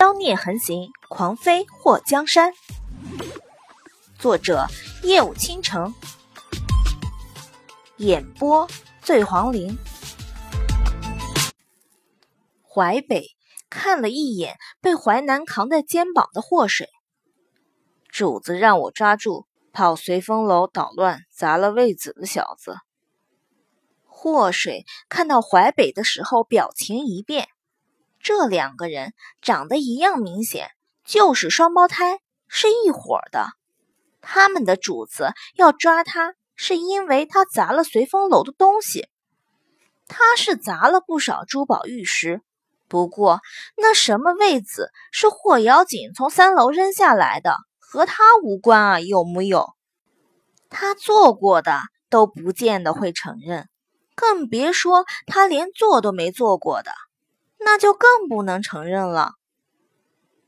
妖孽横行，狂飞祸江山。作者：夜舞倾城，演播：醉黄林。淮北看了一眼被淮南扛在肩膀的祸水，主子让我抓住跑随风楼捣乱、砸了魏子的小子。祸水看到淮北的时候，表情一变。这两个人长得一样明显，就是双胞胎，是一伙的。他们的主子要抓他，是因为他砸了随风楼的东西。他是砸了不少珠宝玉石，不过那什么位子是霍妖精从三楼扔下来的，和他无关啊，有木有？他做过的都不见得会承认。更别说他连做都没做过的，那就更不能承认了。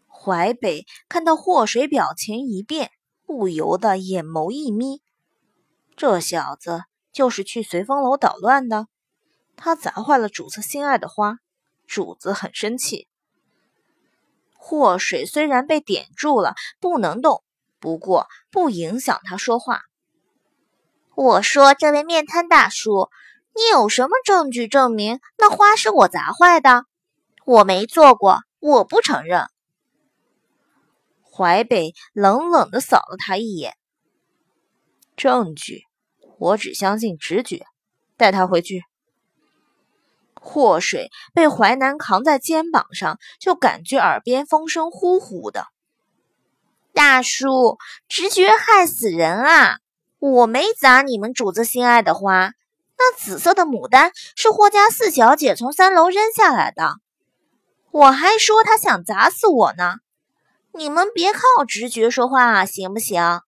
淮北看到祸水表情一变，不由得眼眸一眯。这小子就是去随风楼捣乱的，他砸坏了主子心爱的花，主子很生气。祸水虽然被点住了，不能动，不过不影响他说话。我说：“这位面瘫大叔。”你有什么证据证明那花是我砸坏的？我没做过，我不承认。淮北冷冷的扫了他一眼。证据，我只相信直觉。带他回去。祸水被淮南扛在肩膀上，就感觉耳边风声呼呼的。大叔，直觉害死人啊！我没砸你们主子心爱的花。那紫色的牡丹是霍家四小姐从三楼扔下来的，我还说他想砸死我呢。你们别靠直觉说话，行不行？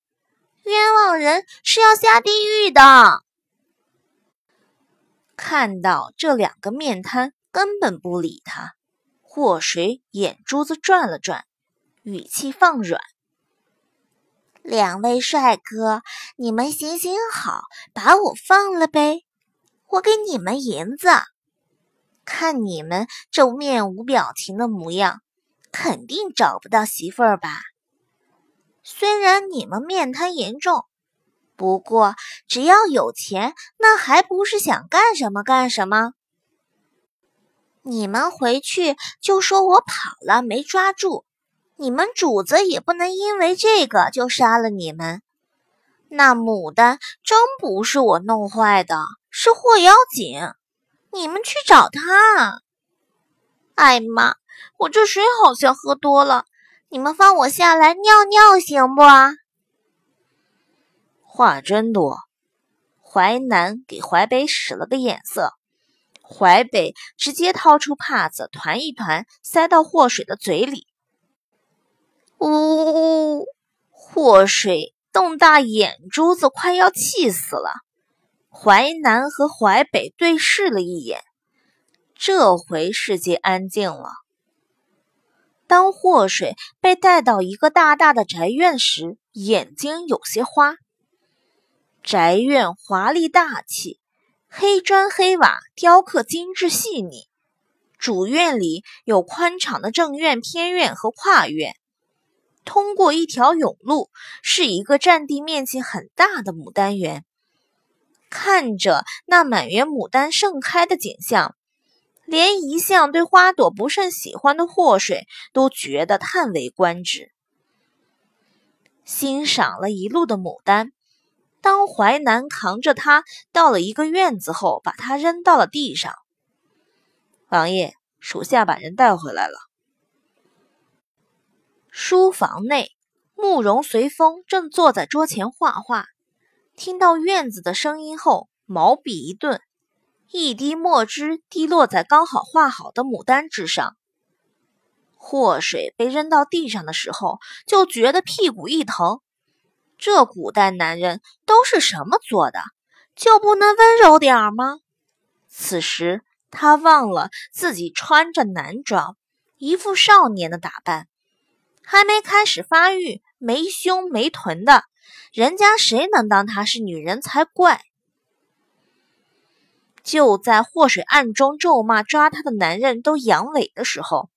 冤枉人是要下地狱的。看到这两个面瘫根本不理他，祸水眼珠子转了转，语气放软：“两位帅哥，你们行行好，把我放了呗。”我给你们银子，看你们这面无表情的模样，肯定找不到媳妇儿吧？虽然你们面瘫严重，不过只要有钱，那还不是想干什么干什么？你们回去就说我跑了没抓住，你们主子也不能因为这个就杀了你们。那牡丹真不是我弄坏的。是霍妖精，你们去找他。哎妈，我这水好像喝多了，你们放我下来尿尿行不？话真多。淮南给淮北使了个眼色，淮北直接掏出帕子，团一团塞到祸水的嘴里。呜呜呜！祸水瞪大眼珠子，快要气死了。淮南和淮北对视了一眼，这回世界安静了。当祸水被带到一个大大的宅院时，眼睛有些花。宅院华丽大气，黑砖黑瓦，雕刻精致细腻。主院里有宽敞的正院、偏院和跨院，通过一条甬路，是一个占地面积很大的牡丹园。看着那满园牡丹盛开的景象，连一向对花朵不甚喜欢的祸水都觉得叹为观止。欣赏了一路的牡丹，当淮南扛着它到了一个院子后，把它扔到了地上。王爷，属下把人带回来了。书房内，慕容随风正坐在桌前画画。听到院子的声音后，毛笔一顿，一滴墨汁滴落在刚好画好的牡丹之上。祸水被扔到地上的时候，就觉得屁股一疼。这古代男人都是什么做的，就不能温柔点儿吗？此时他忘了自己穿着男装，一副少年的打扮，还没开始发育，没胸没臀的。人家谁能当她是女人才怪！就在祸水暗中咒骂抓她的男人都阳痿的时候，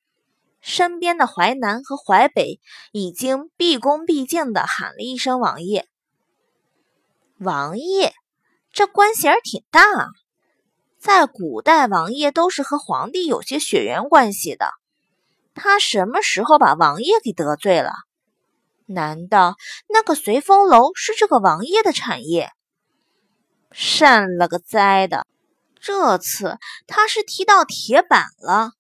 身边的淮南和淮北已经毕恭毕敬地喊了一声“王爷”。王爷，这官衔儿挺大啊！在古代，王爷都是和皇帝有些血缘关系的。他什么时候把王爷给得罪了？难道那个随风楼是这个王爷的产业？善了个灾的！这次他是踢到铁板了。